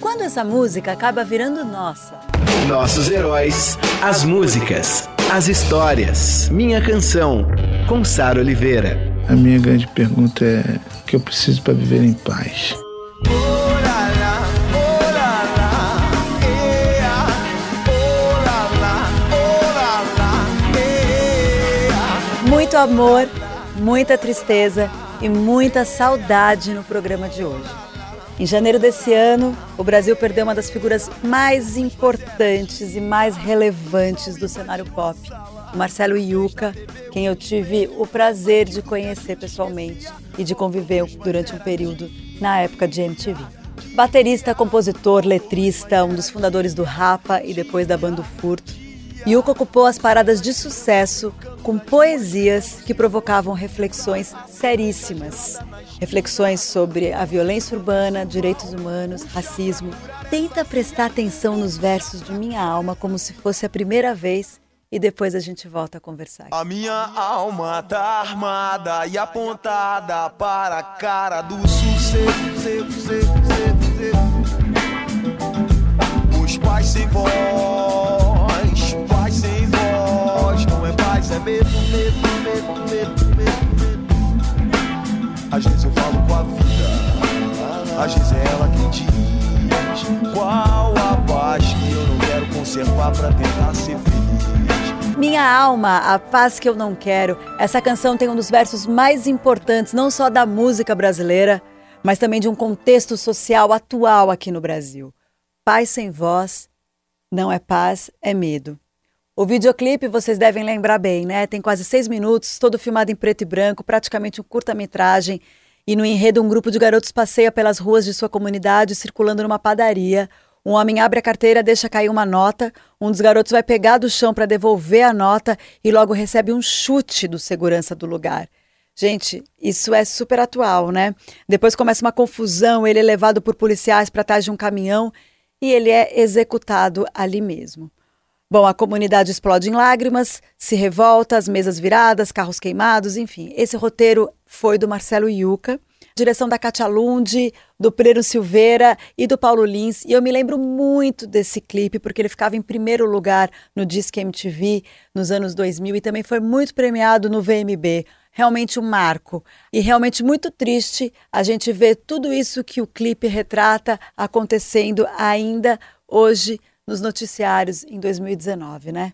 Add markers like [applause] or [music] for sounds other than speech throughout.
Quando essa música acaba virando nossa? Nossos heróis, as músicas, as histórias. Minha Canção, com Sara Oliveira. A minha grande pergunta é o que eu preciso para viver em paz. Muito amor, muita tristeza e muita saudade no programa de hoje. Em janeiro desse ano, o Brasil perdeu uma das figuras mais importantes e mais relevantes do cenário pop, o Marcelo Iuca, quem eu tive o prazer de conhecer pessoalmente e de conviver durante um período na época de MTV. Baterista, compositor, letrista, um dos fundadores do Rapa e depois da banda Furto, Yuka ocupou as paradas de sucesso com poesias que provocavam reflexões seríssimas. Reflexões sobre a violência urbana, direitos humanos, racismo. Tenta prestar atenção nos versos de Minha Alma como se fosse a primeira vez e depois a gente volta a conversar. A minha alma tá armada e apontada para a cara do sucesso. Alma, a paz que eu não quero. Essa canção tem um dos versos mais importantes, não só da música brasileira, mas também de um contexto social atual aqui no Brasil. Paz sem voz não é paz, é medo. O videoclipe vocês devem lembrar bem, né? Tem quase seis minutos, todo filmado em preto e branco, praticamente um curta-metragem. E no enredo, um grupo de garotos passeia pelas ruas de sua comunidade, circulando numa padaria. Um homem abre a carteira, deixa cair uma nota. Um dos garotos vai pegar do chão para devolver a nota e logo recebe um chute do segurança do lugar. Gente, isso é super atual, né? Depois começa uma confusão, ele é levado por policiais para trás de um caminhão e ele é executado ali mesmo. Bom, a comunidade explode em lágrimas, se revolta, as mesas viradas, carros queimados, enfim. Esse roteiro foi do Marcelo Iuca direção da Katia Lund, do Pereiro Silveira e do Paulo Lins. E eu me lembro muito desse clipe, porque ele ficava em primeiro lugar no Disque MTV nos anos 2000 e também foi muito premiado no VMB. Realmente um marco. E realmente muito triste a gente ver tudo isso que o clipe retrata acontecendo ainda hoje nos noticiários em 2019, né?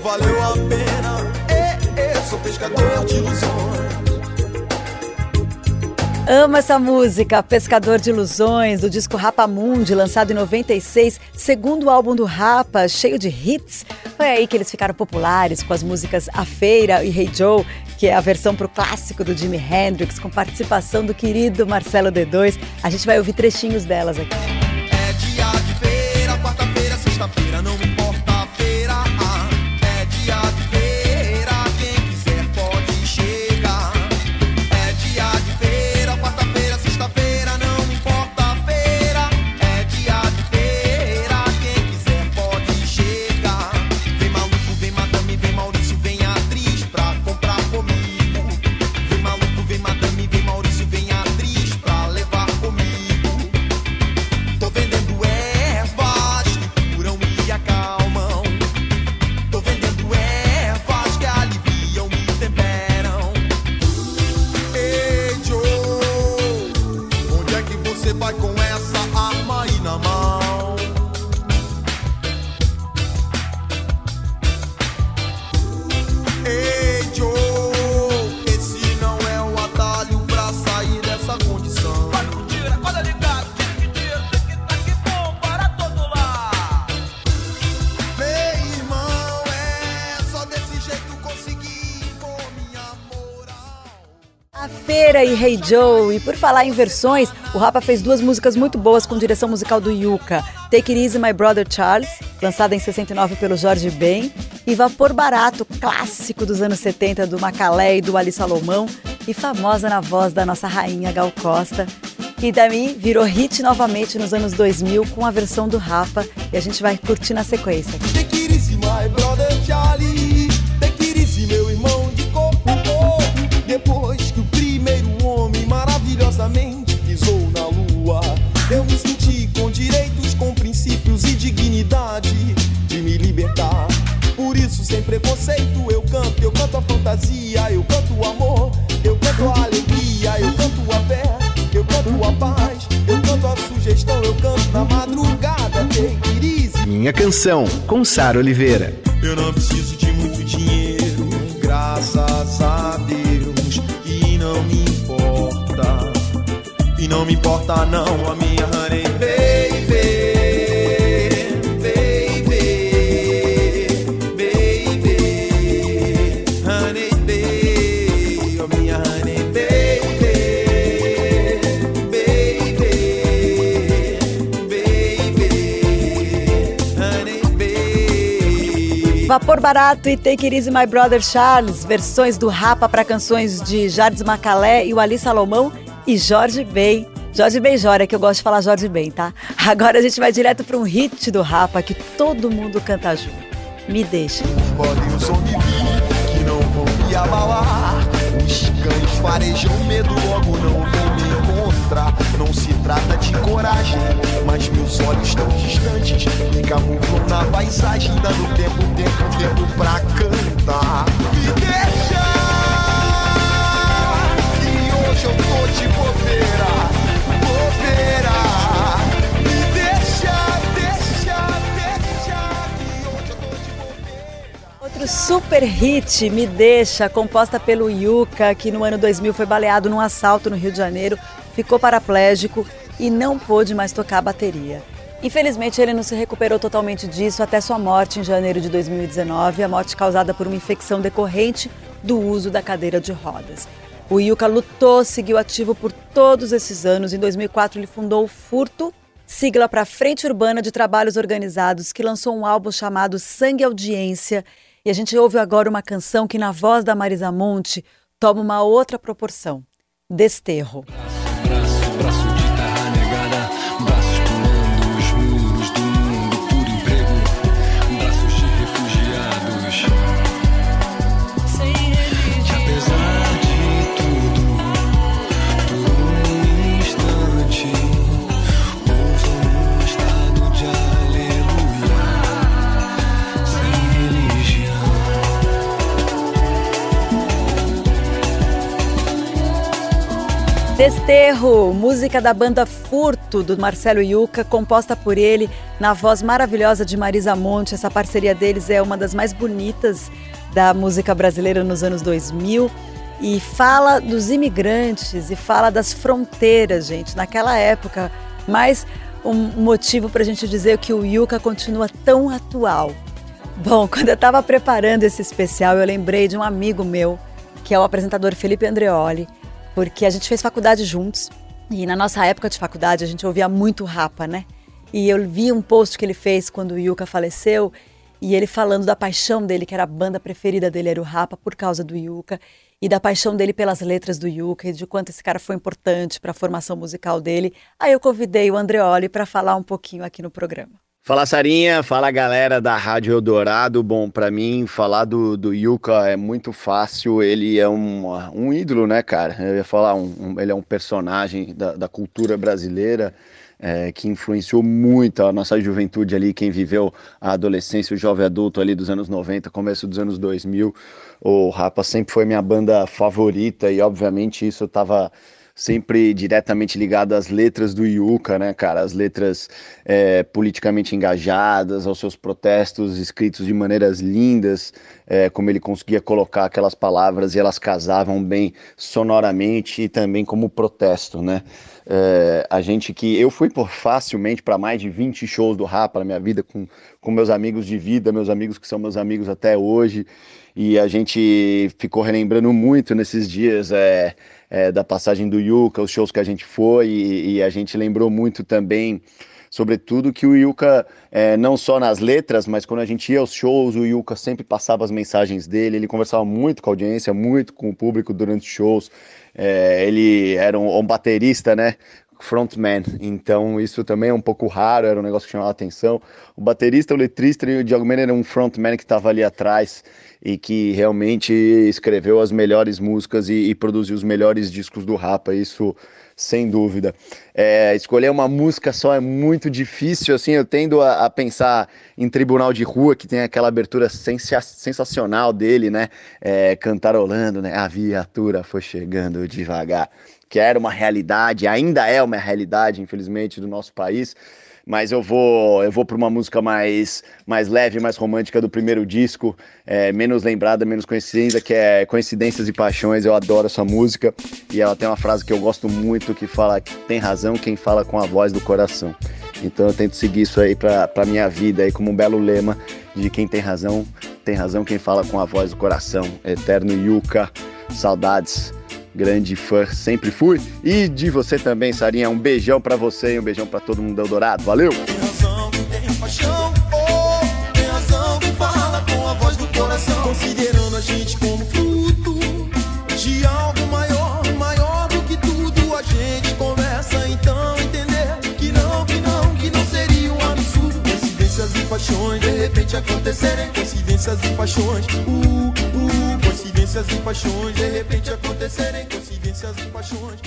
Valeu a pena, é, é, sou pescador de ilusões. Amo essa música, Pescador de Ilusões, do disco Rapa Mundi, lançado em 96, segundo álbum do Rapa, cheio de hits. Foi aí que eles ficaram populares com as músicas A Feira e Hey Joe, que é a versão pro clássico do Jimi Hendrix, com participação do querido Marcelo D2. A gente vai ouvir trechinhos delas aqui. E Hey Joe. E por falar em versões, o Rapa fez duas músicas muito boas com direção musical do Yuka. Take It Easy My Brother Charles, lançada em 69 pelo Jorge Ben, e Vapor Barato, clássico dos anos 70 do Macalé e do Ali Salomão, e famosa na voz da nossa rainha Gal Costa. E daí virou hit novamente nos anos 2000 com a versão do Rapa, e a gente vai curtir na sequência. Minha canção, com Sara Oliveira. Eu não preciso de muito dinheiro, graças a Deus. E não me importa, e não me importa não a minha honey Vapor Barato e Take It Easy My Brother Charles, versões do Rapa para canções de Jardim Macalé e o Ali Salomão e Jorge Ben. Jorge Benjora, que eu gosto de falar Jorge Ben, tá? Agora a gente vai direto para um hit do Rapa que todo mundo canta junto. Me deixa. Podem os homens vir, que não vão me abalar. Os cães farejam medo, logo não vão me encontrar. Não se trata de coragem, mas meus olhos estão distantes. Camuflam na paisagem, dando tempo, tempo, tempo pra cantar. Me deixa, que hoje eu tô de bobeira, bobeira. Me deixa, deixa, deixa, que hoje eu tô de bobeira. Outro super hit, Me Deixa, composta pelo Yuka, que no ano 2000 foi baleado num assalto no Rio de Janeiro, ficou paraplégico e não pôde mais tocar a bateria. Infelizmente, ele não se recuperou totalmente disso até sua morte em janeiro de 2019, a morte causada por uma infecção decorrente do uso da cadeira de rodas. O Yuka lutou, seguiu ativo por todos esses anos. Em 2004, ele fundou o Furto, sigla para Frente Urbana de Trabalhos Organizados, que lançou um álbum chamado Sangue Audiência. E a gente ouve agora uma canção que, na voz da Marisa Monte, toma uma outra proporção: Desterro. Desterro, música da banda Furto, do Marcelo Yuca, composta por ele, na voz maravilhosa de Marisa Monte. Essa parceria deles é uma das mais bonitas da música brasileira nos anos 2000 e fala dos imigrantes e fala das fronteiras, gente, naquela época. Mais um motivo para a gente dizer que o Yuca continua tão atual. Bom, [laughs] quando eu estava preparando esse especial, eu lembrei de um amigo meu, que é o apresentador Felipe Andreoli, porque a gente fez faculdade juntos e na nossa época de faculdade a gente ouvia muito Rapa, né? E eu vi um post que ele fez quando o Yuka faleceu e ele falando da paixão dele, que era a banda preferida dele era o Rapa por causa do Yuka e da paixão dele pelas letras do Yuka e de quanto esse cara foi importante para a formação musical dele. Aí eu convidei o Andreoli para falar um pouquinho aqui no programa. Fala Sarinha, fala galera da Rádio Eldorado. Bom, pra mim falar do, do Yuka é muito fácil. Ele é um, um ídolo, né, cara? Eu ia falar, um, um- ele é um personagem da, da cultura brasileira é, que influenciou muito a nossa juventude ali, quem viveu a adolescência, o jovem adulto ali dos anos 90, começo dos anos 2000. O Rapa sempre foi minha banda favorita e, obviamente, isso eu tava sempre diretamente ligado às letras do Yuka, né, cara? As letras é, politicamente engajadas, aos seus protestos escritos de maneiras lindas, é, como ele conseguia colocar aquelas palavras e elas casavam bem sonoramente e também como protesto, né? É, a gente que eu fui por facilmente para mais de 20 shows do Rapa na minha vida com, com meus amigos de vida, meus amigos que são meus amigos até hoje, e a gente ficou relembrando muito nesses dias é, é, da passagem do Yuka, os shows que a gente foi, e, e a gente lembrou muito também sobretudo que o Yuka, é, não só nas letras, mas quando a gente ia aos shows, o Yuka sempre passava as mensagens dele, ele conversava muito com a audiência, muito com o público durante os shows, é, ele era um, um, baterista, né, frontman, então isso também é um pouco raro, era um negócio que chamava atenção, o baterista, o letrista e o Diogo Mena era um frontman que estava ali atrás, e que realmente escreveu as melhores músicas e, e produziu os melhores discos do Rapa, isso sem dúvida. É, escolher uma música só é muito difícil, assim, eu tendo a, a pensar em Tribunal de Rua, que tem aquela abertura sensacional dele, né, é, cantarolando, né, a viatura foi chegando devagar, que era uma realidade, ainda é uma realidade, infelizmente, do nosso país, mas eu vou eu vou para uma música mais mais leve, mais romântica do primeiro disco, é, menos lembrada, menos conhecida, que é Coincidências e Paixões. Eu adoro essa música e ela tem uma frase que eu gosto muito que fala tem razão quem fala com a voz do coração. Então eu tento seguir isso aí para minha vida aí como um belo lema de quem tem razão, tem razão quem fala com a voz do coração. Eterno Yuka, saudades grande fã, sempre fui. E de você também, Sarinha. Um beijão para você e um beijão para todo mundo do Eldorado. Valeu! Tem razão, tem paixão, oh, tem razão fala com a voz do coração, considerando a gente como fruto de algo maior, maior do que tudo. A gente então entender que não, que não, que não seria um absurdo. Coincidências e paixões de repente acontecerem, coincidências e paixões. Uh, coincidências e paixões de repente acontecerem, coincidências e paixões.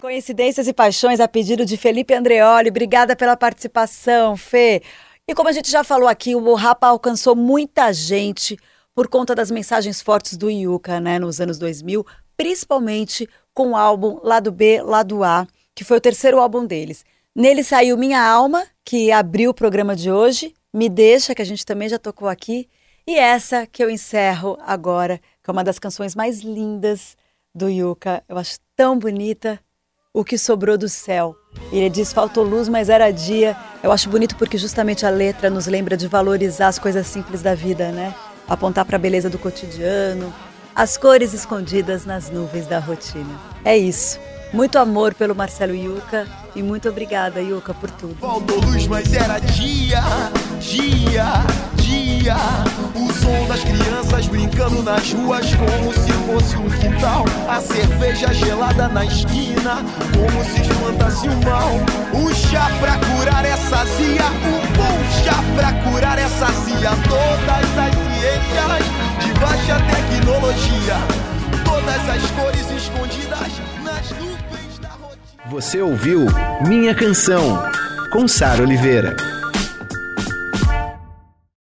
Coincidências e Paixões a pedido de Felipe Andreoli. Obrigada pela participação, Fê. E como a gente já falou aqui, o Rapa alcançou muita gente por conta das mensagens fortes do Yuka, né, nos anos 2000, principalmente com o álbum Lado B, Lado A, que foi o terceiro álbum deles. Nele saiu Minha Alma, que abriu o programa de hoje, Me Deixa, que a gente também já tocou aqui, e essa que eu encerro agora, que é uma das canções mais lindas do Yuka. Eu acho tão bonita. O que sobrou do céu. Ele diz: faltou luz, mas era dia. Eu acho bonito porque justamente a letra nos lembra de valorizar as coisas simples da vida, né? Apontar para a beleza do cotidiano, as cores escondidas nas nuvens da rotina. É isso. Muito amor pelo Marcelo Yuca e muito obrigada, Yuca, por tudo. Faltou luz, mas era dia, dia, dia. O som das crianças brincando nas ruas como se fosse um quintal. A cerveja gelada na esquina, como se espantasse o mal. Um chá pra curar essa zia, um bom chá pra curar essa zia. Todas as ciências de baixa tecnologia, todas as cores escondidas nas nuvens da rotina. Você ouviu Minha Canção, com Sara Oliveira.